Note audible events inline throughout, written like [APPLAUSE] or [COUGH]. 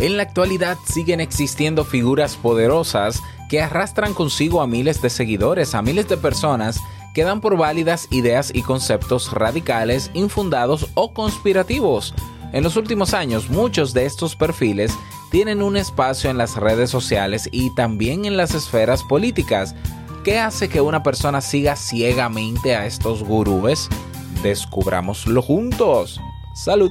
En la actualidad siguen existiendo figuras poderosas que arrastran consigo a miles de seguidores, a miles de personas que dan por válidas ideas y conceptos radicales, infundados o conspirativos. En los últimos años, muchos de estos perfiles tienen un espacio en las redes sociales y también en las esferas políticas. ¿Qué hace que una persona siga ciegamente a estos gurúes? Descubrámoslo juntos. Salud.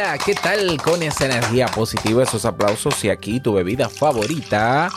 Hola, ¿qué tal con esa energía positiva, esos aplausos y aquí tu bebida favorita?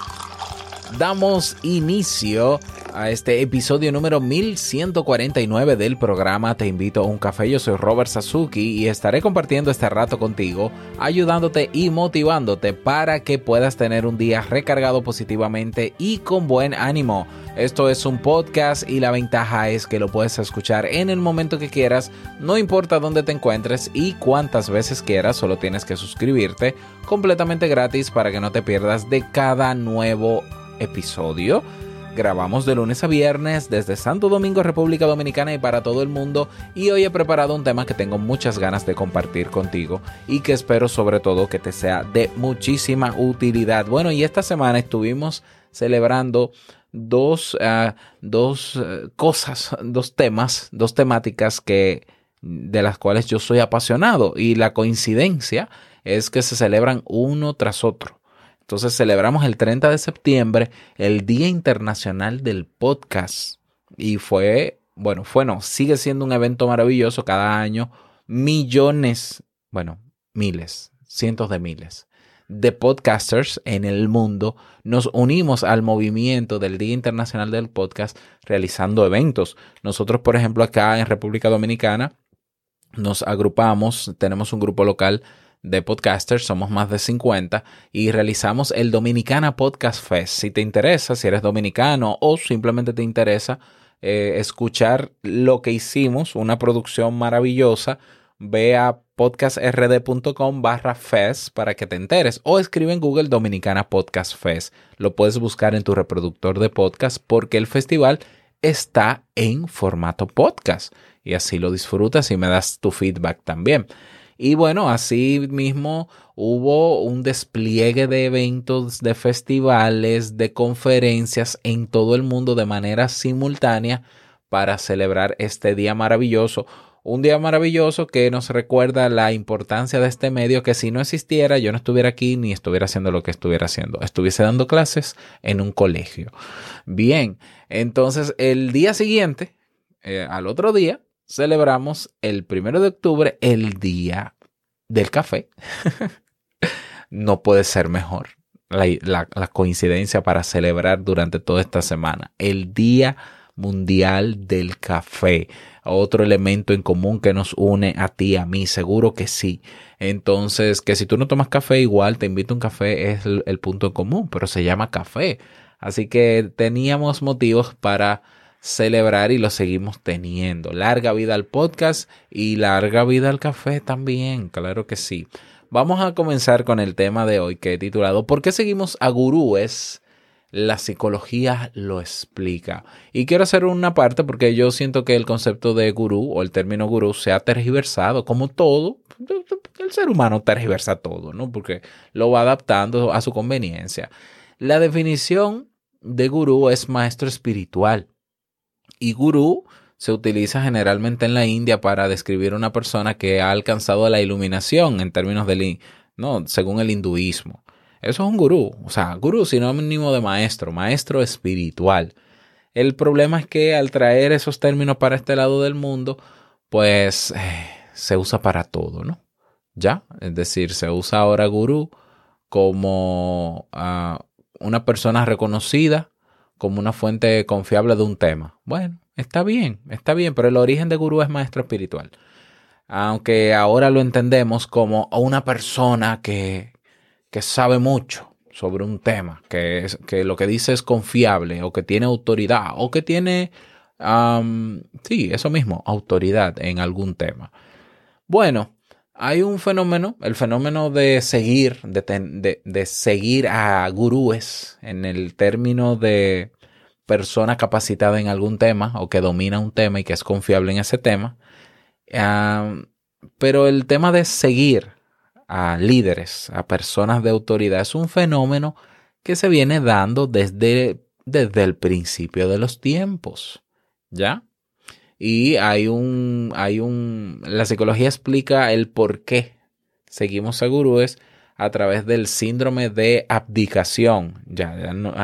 Damos inicio a este episodio número 1149 del programa Te invito a un café. Yo soy Robert Sasuki y estaré compartiendo este rato contigo, ayudándote y motivándote para que puedas tener un día recargado positivamente y con buen ánimo. Esto es un podcast y la ventaja es que lo puedes escuchar en el momento que quieras, no importa dónde te encuentres y cuántas veces quieras, solo tienes que suscribirte completamente gratis para que no te pierdas de cada nuevo episodio. Grabamos de lunes a viernes desde Santo Domingo, República Dominicana y para todo el mundo. Y hoy he preparado un tema que tengo muchas ganas de compartir contigo y que espero sobre todo que te sea de muchísima utilidad. Bueno, y esta semana estuvimos celebrando dos, ah, dos eh, cosas, dos temas, dos temáticas que de las cuales yo soy apasionado y la coincidencia es que se celebran uno tras otro. Entonces celebramos el 30 de septiembre el Día Internacional del Podcast. Y fue, bueno, fue no, sigue siendo un evento maravilloso cada año. Millones, bueno, miles, cientos de miles de podcasters en el mundo nos unimos al movimiento del Día Internacional del Podcast realizando eventos. Nosotros, por ejemplo, acá en República Dominicana nos agrupamos, tenemos un grupo local de podcasters, somos más de 50 y realizamos el Dominicana Podcast Fest. Si te interesa, si eres dominicano o simplemente te interesa eh, escuchar lo que hicimos, una producción maravillosa, ve a podcastrd.com barra fest para que te enteres o escribe en Google Dominicana Podcast Fest. Lo puedes buscar en tu reproductor de podcast porque el festival está en formato podcast y así lo disfrutas y me das tu feedback también. Y bueno, así mismo hubo un despliegue de eventos, de festivales, de conferencias en todo el mundo de manera simultánea para celebrar este día maravilloso. Un día maravilloso que nos recuerda la importancia de este medio que si no existiera yo no estuviera aquí ni estuviera haciendo lo que estuviera haciendo. Estuviese dando clases en un colegio. Bien, entonces el día siguiente, eh, al otro día, celebramos el primero de octubre, el día del café. [LAUGHS] no puede ser mejor la, coincidencia para celebrar durante toda esta semana. El Día Mundial del Café. Otro elemento en común que nos une a ti, a mí, seguro que sí. Entonces, que si tú no tomas café, igual te invito a un café, es el, el punto en común, pero se llama café. Así que teníamos motivos para celebrar y lo seguimos teniendo. Larga vida al podcast y larga vida al café también, claro que sí. Vamos a comenzar con el tema de hoy que he titulado ¿Por qué seguimos a gurúes? La psicología lo explica. Y quiero hacer una parte porque yo siento que el concepto de gurú o el término gurú se ha tergiversado como todo. El ser humano tergiversa todo, ¿no? Porque lo va adaptando a su conveniencia. La definición de gurú es maestro espiritual y gurú se utiliza generalmente en la India para describir una persona que ha alcanzado la iluminación en términos del, ¿no? Según el hinduismo. Eso es un gurú, o sea, gurú sinónimo de maestro, maestro espiritual. El problema es que al traer esos términos para este lado del mundo, pues eh, se usa para todo, ¿no? ¿Ya? Es decir, se usa ahora gurú como ah, una persona reconocida, como una fuente confiable de un tema. Bueno, está bien, está bien, pero el origen de gurú es maestro espiritual. Aunque ahora lo entendemos como una persona que, que sabe mucho sobre un tema, que, es, que lo que dice es confiable o que tiene autoridad o que tiene, sí, eso mismo, autoridad en algún tema. Bueno, hay un fenómeno, el fenómeno de seguir, de, de, seguir a gurúes en el término de persona capacitada en algún tema o que domina un tema y que es confiable en ese tema. pero el tema de seguir a líderes, a personas de autoridad, es un fenómeno que se viene dando desde, desde el principio de los tiempos. ¿Ya? Y hay un, hay un, la psicología explica el por qué seguimos a a través del síndrome de abdicación. Ya,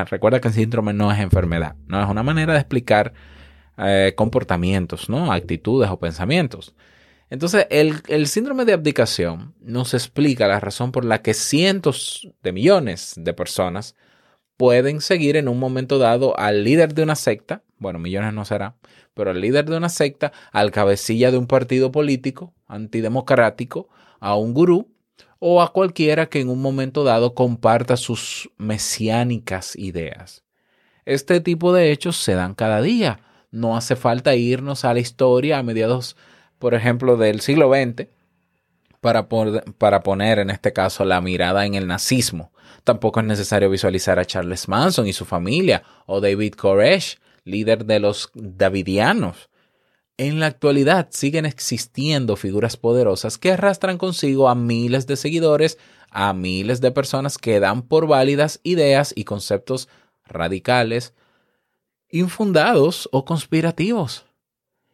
recuerda que el síndrome no es enfermedad, no es una manera de explicar eh, comportamientos, ¿no? Actitudes o pensamientos. Entonces, el, síndrome de abdicación nos explica la razón por la que cientos de millones de personas pueden seguir en un momento dado al líder de una secta, bueno, millones no será, pero al líder de una secta, al cabecilla de un partido político antidemocrático, a un gurú o a cualquiera que en un momento dado comparta sus mesiánicas ideas. Este tipo de hechos se dan cada día. No hace falta irnos a la historia a mediados por ejemplo, del siglo XX, para, para poner en este caso la mirada en el nazismo. Tampoco es necesario visualizar a Charles Manson y su familia o David Koresh, líder de los Davidianos. En la actualidad siguen existiendo figuras poderosas que arrastran consigo a miles de seguidores, a miles de personas que dan por válidas ideas y conceptos radicales, infundados o conspirativos.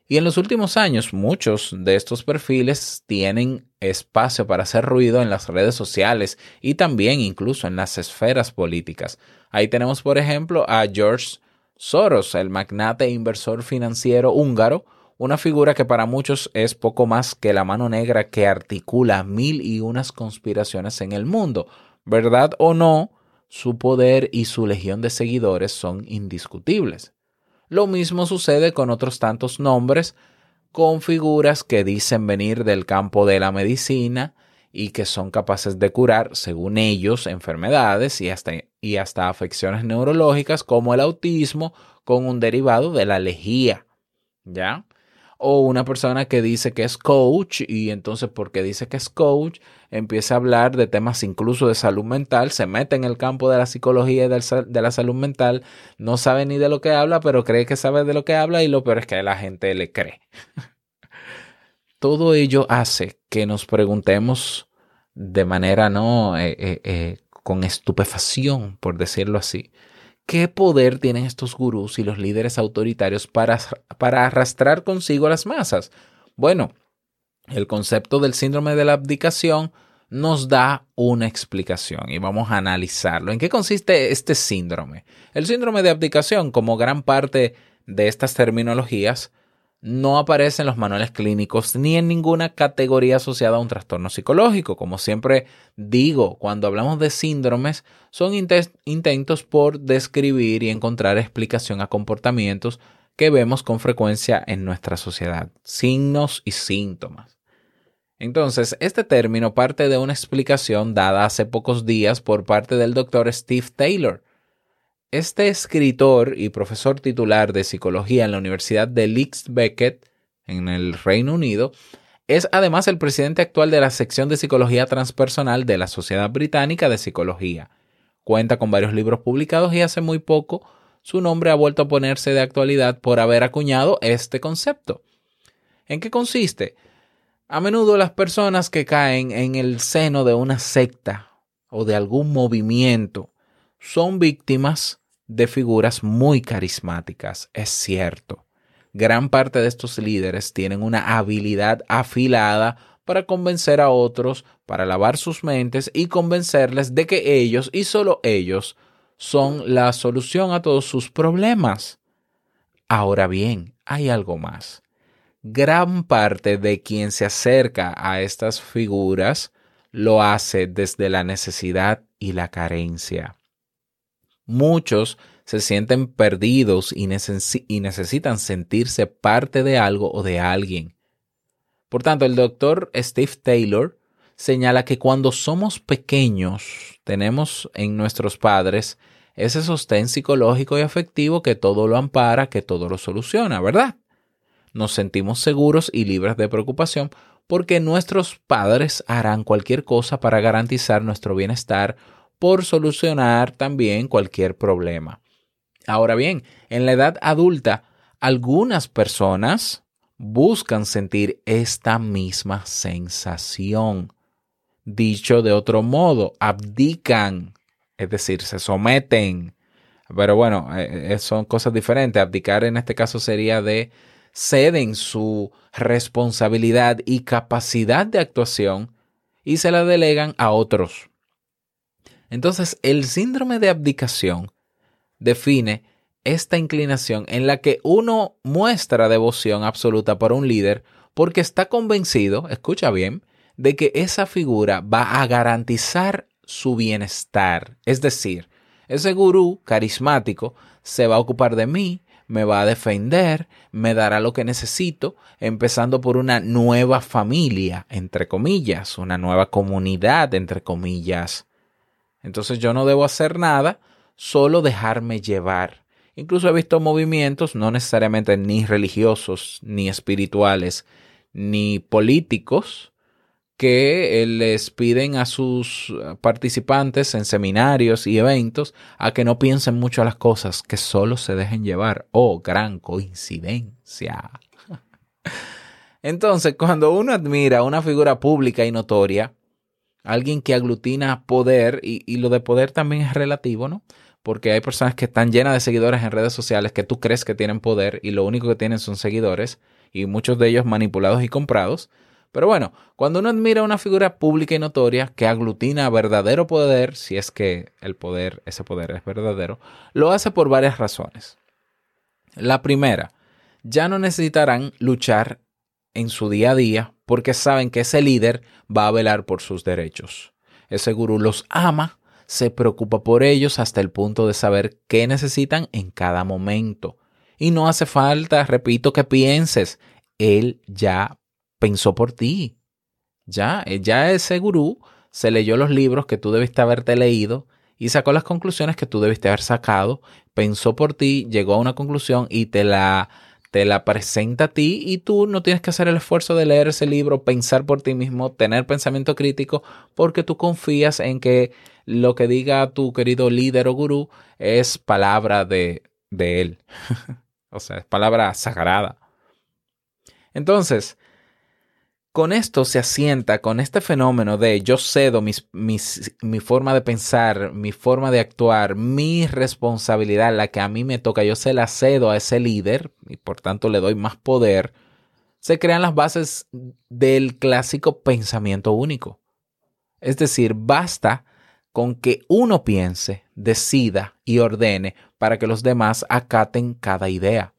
Y en los últimos años muchos de estos perfiles tienen espacio para hacer ruido en las redes sociales y también incluso en las esferas políticas. Ahí tenemos por ejemplo a George Soros, el magnate e inversor financiero húngaro, una figura que para muchos es poco más que la mano negra que articula mil y unas conspiraciones en el mundo. ¿Verdad o no? Su poder y su legión de seguidores son indiscutibles. Lo mismo sucede con otros tantos nombres, con figuras que dicen venir del campo de la medicina y que son capaces de curar, según ellos, enfermedades y hasta, y hasta afecciones neurológicas como el autismo con un derivado de la lejía. ¿Ya? o una persona que dice que es coach y entonces porque dice que es coach empieza a hablar de temas incluso de salud mental, se mete en el campo de la psicología y de la salud mental, no sabe ni de lo que habla, pero cree que sabe de lo que habla y lo peor es que la gente le cree. [LAUGHS] Todo ello hace que nos preguntemos de manera no eh, eh, eh, con estupefacción, por decirlo así, ¿Qué poder tienen estos gurús y los líderes autoritarios para, para arrastrar consigo a las masas? Bueno, el concepto del síndrome de la abdicación nos da una explicación y vamos a analizarlo. ¿En qué consiste este síndrome? El síndrome de abdicación, como gran parte de estas terminologías, no aparece en los manuales clínicos ni en ninguna categoría asociada a un trastorno psicológico. Como siempre digo, cuando hablamos de síndromes, son intentos por describir y encontrar explicación a comportamientos que vemos con frecuencia en nuestra sociedad, signos y síntomas. Entonces, este término parte de una explicación dada hace pocos días por parte del doctor Steve Taylor, este escritor y profesor titular de psicología en la Universidad de Leeds Beckett, en el Reino Unido, es además el presidente actual de la sección de psicología transpersonal de la Sociedad Británica de Psicología. Cuenta con varios libros publicados y hace muy poco su nombre ha vuelto a ponerse de actualidad por haber acuñado este concepto. ¿En qué consiste? A menudo las personas que caen en el seno de una secta o de algún movimiento son víctimas de figuras muy carismáticas, es cierto. Gran parte de estos líderes tienen una habilidad afilada para convencer a otros, para lavar sus mentes y convencerles de que ellos y solo ellos son la solución a todos sus problemas. Ahora bien, hay algo más. Gran parte de quien se acerca a estas figuras lo hace desde la necesidad y la carencia. Muchos se sienten perdidos y, necesitan sentirse parte de algo o de alguien. Por tanto, el doctor Steve Taylor señala que cuando somos pequeños tenemos en nuestros padres ese sostén psicológico y afectivo que todo lo ampara, que todo lo soluciona, ¿verdad? Nos sentimos seguros y libres de preocupación porque nuestros padres harán cualquier cosa para garantizar nuestro bienestar, por solucionar también cualquier problema. Ahora bien, en la edad adulta, algunas personas buscan sentir esta misma sensación. Dicho de otro modo, abdican, es decir, se someten. Pero bueno, eh, eh, son cosas diferentes. Abdicar en este caso sería de ceden su responsabilidad y capacidad de actuación y se la delegan a otros. Entonces, el síndrome de abdicación define esta inclinación en la que uno muestra devoción absoluta por un líder porque está convencido, escucha bien, de que esa figura va a garantizar su bienestar. Es decir, ese gurú carismático se va a ocupar de mí, me va a defender, me dará lo que necesito, empezando por una nueva familia, entre comillas, una nueva comunidad, entre comillas. Entonces yo no debo hacer nada, solo dejarme llevar. Incluso he visto movimientos, no necesariamente ni religiosos, ni espirituales, ni políticos, que eh, les piden a sus participantes en seminarios y eventos a que no piensen mucho a las cosas, que solo se dejen llevar. Oh, gran coincidencia. [LAUGHS] Entonces, cuando uno admira una figura pública y notoria, alguien que aglutina poder, y, lo de poder también es relativo, ¿no? porque hay personas que están llenas de seguidores en redes sociales que tú crees que tienen poder y lo único que tienen son seguidores y muchos de ellos manipulados y comprados. Pero bueno, cuando uno admira una figura pública y notoria que aglutina verdadero poder, si es que el poder, ese poder es verdadero, lo hace por varias razones. La primera, ya no necesitarán luchar en su día a día porque saben que ese líder va a velar por sus derechos. Ese gurú los ama se preocupa por ellos hasta el punto de saber qué necesitan en cada momento. Y no hace falta, repito, que pienses, él ya pensó por ti. Ya, eh, ya ese gurú se leyó los libros que tú debiste haberte leído y sacó las conclusiones que tú debiste haber sacado, pensó por ti, llegó a una conclusión y te la te la presenta a ti y tú no tienes que hacer el esfuerzo de leer ese libro, pensar por ti mismo, tener pensamiento crítico, porque tú confías en que lo que diga tu querido líder o gurú es palabra de, de él. [LAUGHS] o sea, es palabra sagrada. Entonces, con esto se asienta, con este fenómeno de yo cedo mi forma de pensar, mi forma de actuar, mi responsabilidad, la que a mí me toca, yo se la cedo a ese líder y por tanto le doy más poder, se crean las bases del clásico pensamiento único. Es decir, basta con que uno piense, decida y ordene para que los demás acaten cada idea.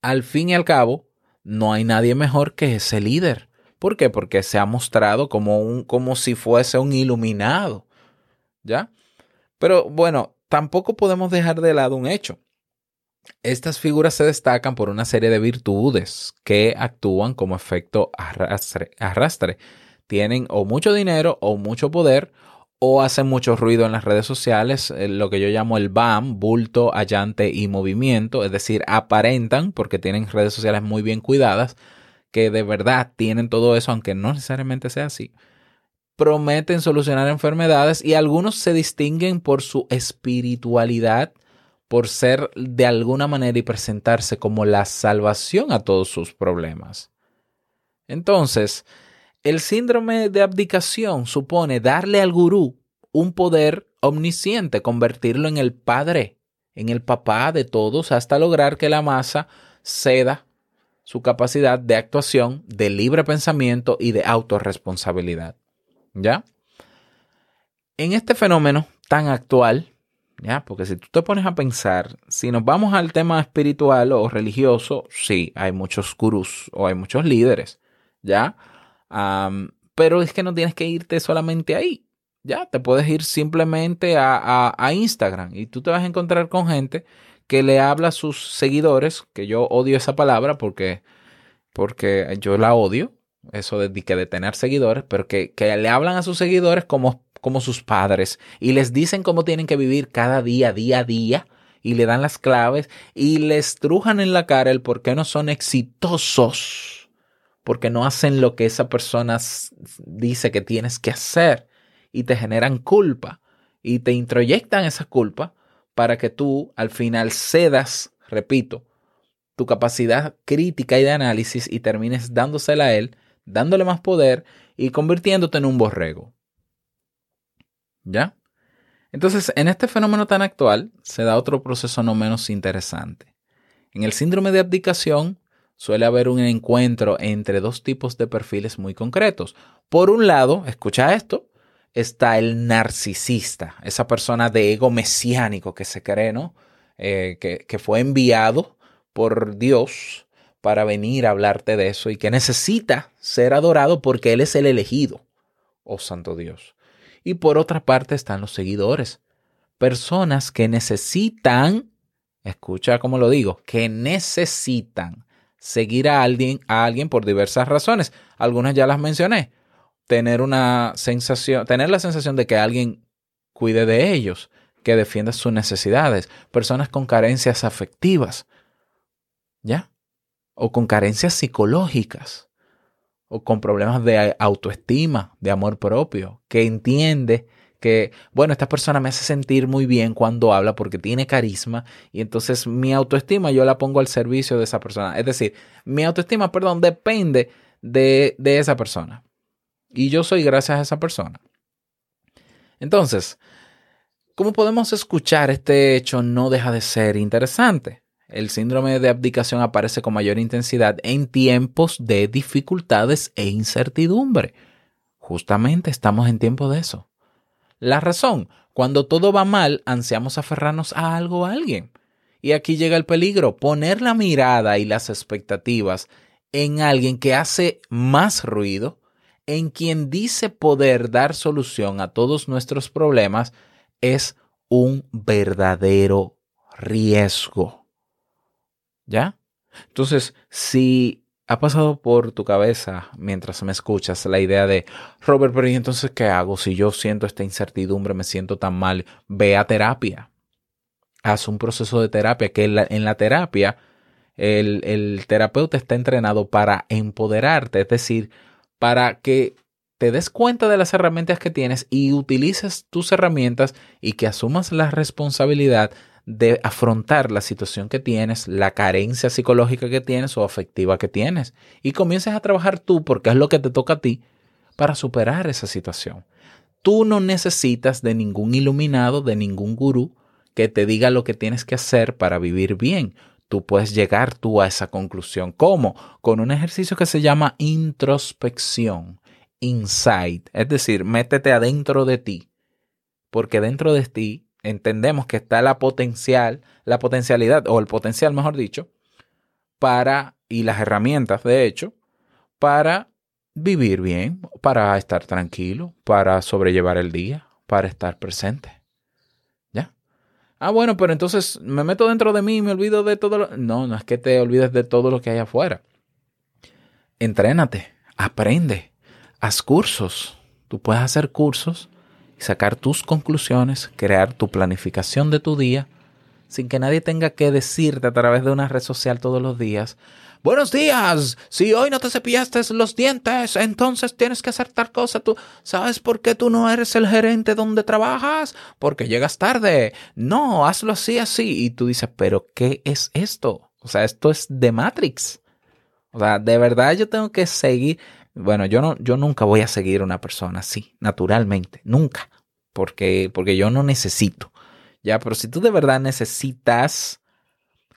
Al fin y al cabo, no hay nadie mejor que ese líder. ¿Por qué? Porque se ha mostrado como un como si fuese un iluminado. ¿Ya? Pero bueno, tampoco podemos dejar de lado un hecho. Estas figuras se destacan por una serie de virtudes que actúan como efecto arrastre. arrastre. Tienen o mucho dinero o mucho poder o hacen mucho ruido en las redes sociales, eh, lo que yo llamo el BAM, bulto, allante y movimiento, es decir, aparentan, porque tienen redes sociales muy bien cuidadas, que de verdad tienen todo eso, aunque no necesariamente sea así. Prometen solucionar enfermedades y algunos se distinguen por su espiritualidad, por ser de alguna manera y presentarse como la salvación a todos sus problemas. Entonces, el síndrome de abdicación supone darle al gurú un poder omnisciente, convertirlo en el padre, en el papá de todos, hasta lograr que la masa ceda su capacidad de actuación, de libre pensamiento y de autorresponsabilidad. ¿Ya? En este fenómeno tan actual, ¿ya? Porque si tú te pones a pensar, si nos vamos al tema espiritual o religioso, sí, hay muchos gurús o hay muchos líderes, ¿ya? Pero es que no tienes que irte solamente ahí, ¿ya? Te puedes ir simplemente a, a Instagram y tú te vas a encontrar con gente que le habla a sus seguidores, que yo odio esa palabra porque, porque yo la odio, eso de, que de tener seguidores, pero que, que le hablan a sus seguidores como, como sus padres y les dicen cómo tienen que vivir cada día, día a día y le dan las claves y les trujan en la cara el por qué no son exitosos, porque no hacen lo que esa persona dice que tienes que hacer y te generan culpa y te introyectan esa culpa para que tú al final cedas, repito, tu capacidad crítica y de análisis y termines dándosela a él, dándole más poder y convirtiéndote en un borrego. ¿Ya? Entonces, en este fenómeno tan actual se da otro proceso no menos interesante. En el síndrome de abdicación suele haber un encuentro entre dos tipos de perfiles muy concretos. Por un lado, escucha esto, está el narcisista, esa persona de ego mesiánico que se cree, ¿no? Eh, que, que fue enviado por Dios para venir a hablarte de eso y que necesita ser adorado porque Él es el elegido, oh Santo Dios. Y por otra parte están los seguidores, personas que necesitan, escucha cómo lo digo, que necesitan seguir a alguien, a alguien por diversas razones. Algunas ya las mencioné tener una sensación, tener la sensación de que alguien cuide de ellos, que defienda sus necesidades, personas con carencias afectivas, ¿ya? O con carencias psicológicas, o con problemas de autoestima, de amor propio, que entiende que, bueno, esta persona me hace sentir muy bien cuando habla porque tiene carisma y entonces mi autoestima yo la pongo al servicio de esa persona. Es decir, mi autoestima, perdón, depende de, de esa persona. Y yo soy gracias a esa persona. Entonces, como podemos escuchar, este hecho no deja de ser interesante. El síndrome de abdicación aparece con mayor intensidad en tiempos de dificultades e incertidumbre. Justamente estamos en tiempo de eso. La razón, cuando todo va mal, ansiamos aferrarnos a algo o a alguien. Y aquí llega el peligro, poner la mirada y las expectativas en alguien que hace más ruido en quien dice poder dar solución a todos nuestros problemas es un verdadero riesgo. ¿Ya? Entonces, si ha pasado por tu cabeza mientras me escuchas la idea de, Robert, pero ¿y entonces qué hago? Si yo siento esta incertidumbre, me siento tan mal, ve a terapia. Haz un proceso de terapia, que en la, terapia el, el terapeuta está entrenado para empoderarte, es decir, para que te des cuenta de las herramientas que tienes y utilices tus herramientas y que asumas la responsabilidad de afrontar la situación que tienes, la carencia psicológica que tienes o afectiva que tienes y comiences a trabajar tú porque es lo que te toca a ti para superar esa situación. Tú no necesitas de ningún iluminado, de ningún gurú que te diga lo que tienes que hacer para vivir bien tú puedes llegar tú a esa conclusión. ¿Cómo? Con un ejercicio que se llama introspección, insight, es decir, métete adentro de ti, porque dentro de ti entendemos que está la potencial, la potencialidad o el potencial, mejor dicho, para y las herramientas, de hecho, para vivir bien, para estar tranquilo, para sobrellevar el día, para estar presente. Ah, bueno, pero entonces me meto dentro de mí y me olvido de todo lo... No, no es que te olvides de todo lo que hay afuera. Entrénate, aprende, haz cursos. Tú puedes hacer cursos sacar tus conclusiones, crear tu planificación de tu día, sin que nadie tenga que decirte a través de una red social todos los días, Buenos días. Si hoy no te cepillaste los dientes, entonces tienes que hacer tal cosa. Tú sabes por qué tú no eres el gerente donde trabajas? Porque llegas tarde. No, hazlo así, así. Y tú dices, pero ¿qué es esto? O sea, esto es de Matrix. O sea, de verdad yo tengo que seguir. Bueno, yo no, yo nunca voy a seguir a una persona así, naturalmente, nunca, porque, porque yo no necesito. Ya, pero si tú de verdad necesitas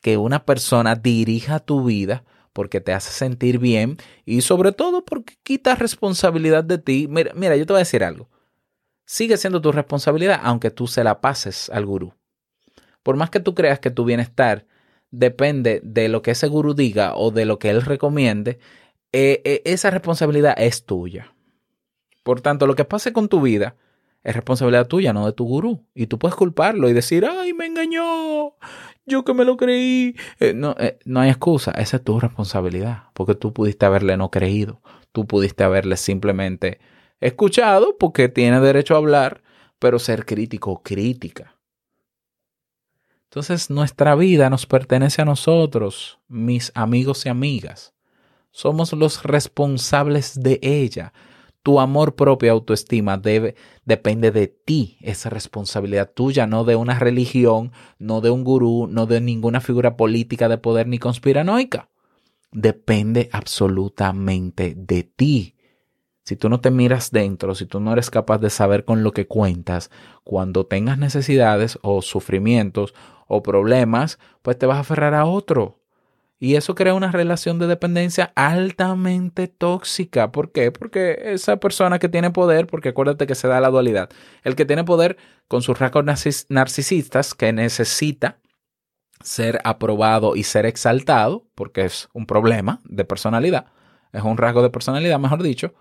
que una persona dirija tu vida, porque te hace sentir bien y sobre todo porque quita responsabilidad de ti. Mira, mira, yo te voy a decir algo. Sigue siendo tu responsabilidad aunque tú se la pases al gurú. Por más que tú creas que tu bienestar depende de lo que ese gurú diga o de lo que él recomiende, eh, eh, esa responsabilidad es tuya. Por tanto, lo que pase con tu vida es responsabilidad tuya, no de tu gurú. Y tú puedes culparlo y decir, ay, me engañó, yo que me lo creí. Eh, no, no hay excusa, esa es tu responsabilidad, porque tú pudiste haberle no creído, tú pudiste haberle simplemente escuchado, porque tiene derecho a hablar, pero ser crítico, crítica. Entonces nuestra vida nos pertenece a nosotros, mis amigos y amigas. Somos los responsables de ella. Tu amor propio, autoestima, debe, depende de ti. Esa responsabilidad tuya, no de una religión, no de un gurú, no de ninguna figura política de poder ni conspiranoica. Depende absolutamente de ti. Si tú no te miras dentro, si tú no eres capaz de saber con lo que cuentas, cuando tengas necesidades o sufrimientos o problemas, pues te vas a aferrar a otro. Y eso crea una relación de dependencia altamente tóxica. ¿Por qué? Porque esa persona que tiene poder, porque acuérdate que se da la dualidad, el que tiene poder con sus rasgos narcisistas, que necesita ser aprobado y ser exaltado, porque es un problema de personalidad, es un rasgo de personalidad, mejor dicho,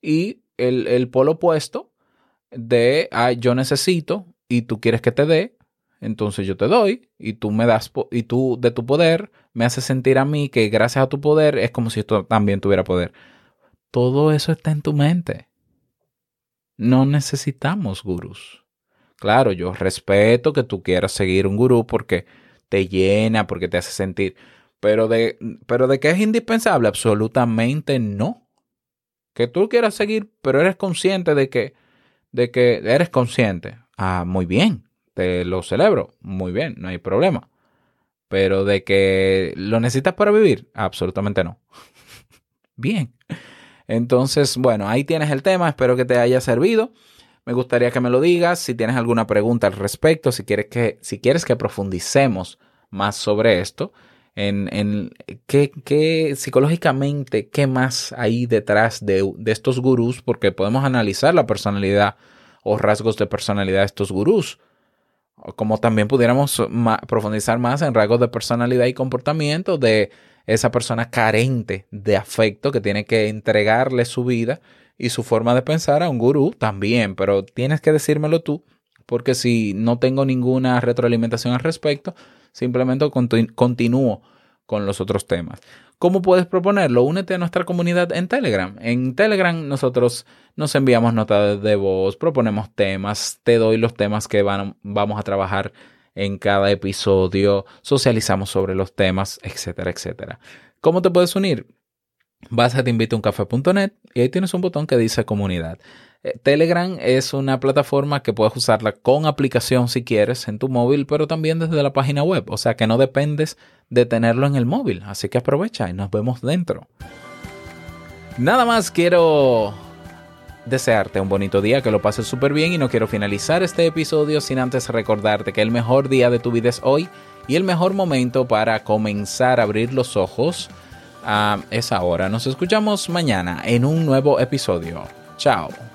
y el, el polo opuesto de, ah, yo necesito y tú quieres que te dé, entonces yo te doy y tú me das y tú de tu poder me haces sentir a mí que gracias a tu poder es como si tú también tuviera poder. Todo eso está en tu mente. No necesitamos gurús. Claro, yo respeto que tú quieras seguir un gurú porque te llena, porque te hace sentir, pero de, pero de que es indispensable, absolutamente no. Que tú quieras seguir, pero eres consciente de que, de que eres consciente. Ah, muy bien lo celebro, muy bien, no hay problema. Pero de que lo necesitas para vivir, absolutamente no. [LAUGHS] bien. Entonces, bueno, ahí tienes el tema, espero que te haya servido. Me gustaría que me lo digas, si tienes alguna pregunta al respecto, si quieres que, si quieres que profundicemos más sobre esto, en, en qué, qué, psicológicamente, qué más hay detrás de, de estos gurús, porque podemos analizar la personalidad o rasgos de personalidad de estos gurús como también pudiéramos profundizar más en rasgos de personalidad y comportamiento de esa persona carente de afecto que tiene que entregarle su vida y su forma de pensar a un gurú también, pero tienes que decírmelo tú, porque si no tengo ninguna retroalimentación al respecto, simplemente continúo con los otros temas. ¿Cómo puedes proponerlo? Únete a nuestra comunidad en Telegram. En Telegram nosotros nos enviamos notas de voz, proponemos temas, te doy los temas que van, vamos a trabajar en cada episodio, socializamos sobre los temas, etcétera, etcétera. ¿Cómo te puedes unir? Vas a teinvitouncafé.net y ahí tienes un botón que dice comunidad. Eh, Telegram es una plataforma que puedes usarla con aplicación si quieres en tu móvil, pero también desde la página web. O sea que no dependes de tenerlo en el móvil. Así que aprovecha y nos vemos dentro. Nada más quiero desearte un bonito día, que lo pases súper bien y no quiero finalizar este episodio sin antes recordarte que el mejor día de tu vida es hoy y el mejor momento para comenzar a abrir los ojos a esa hora. Nos escuchamos mañana en un nuevo episodio. Chao.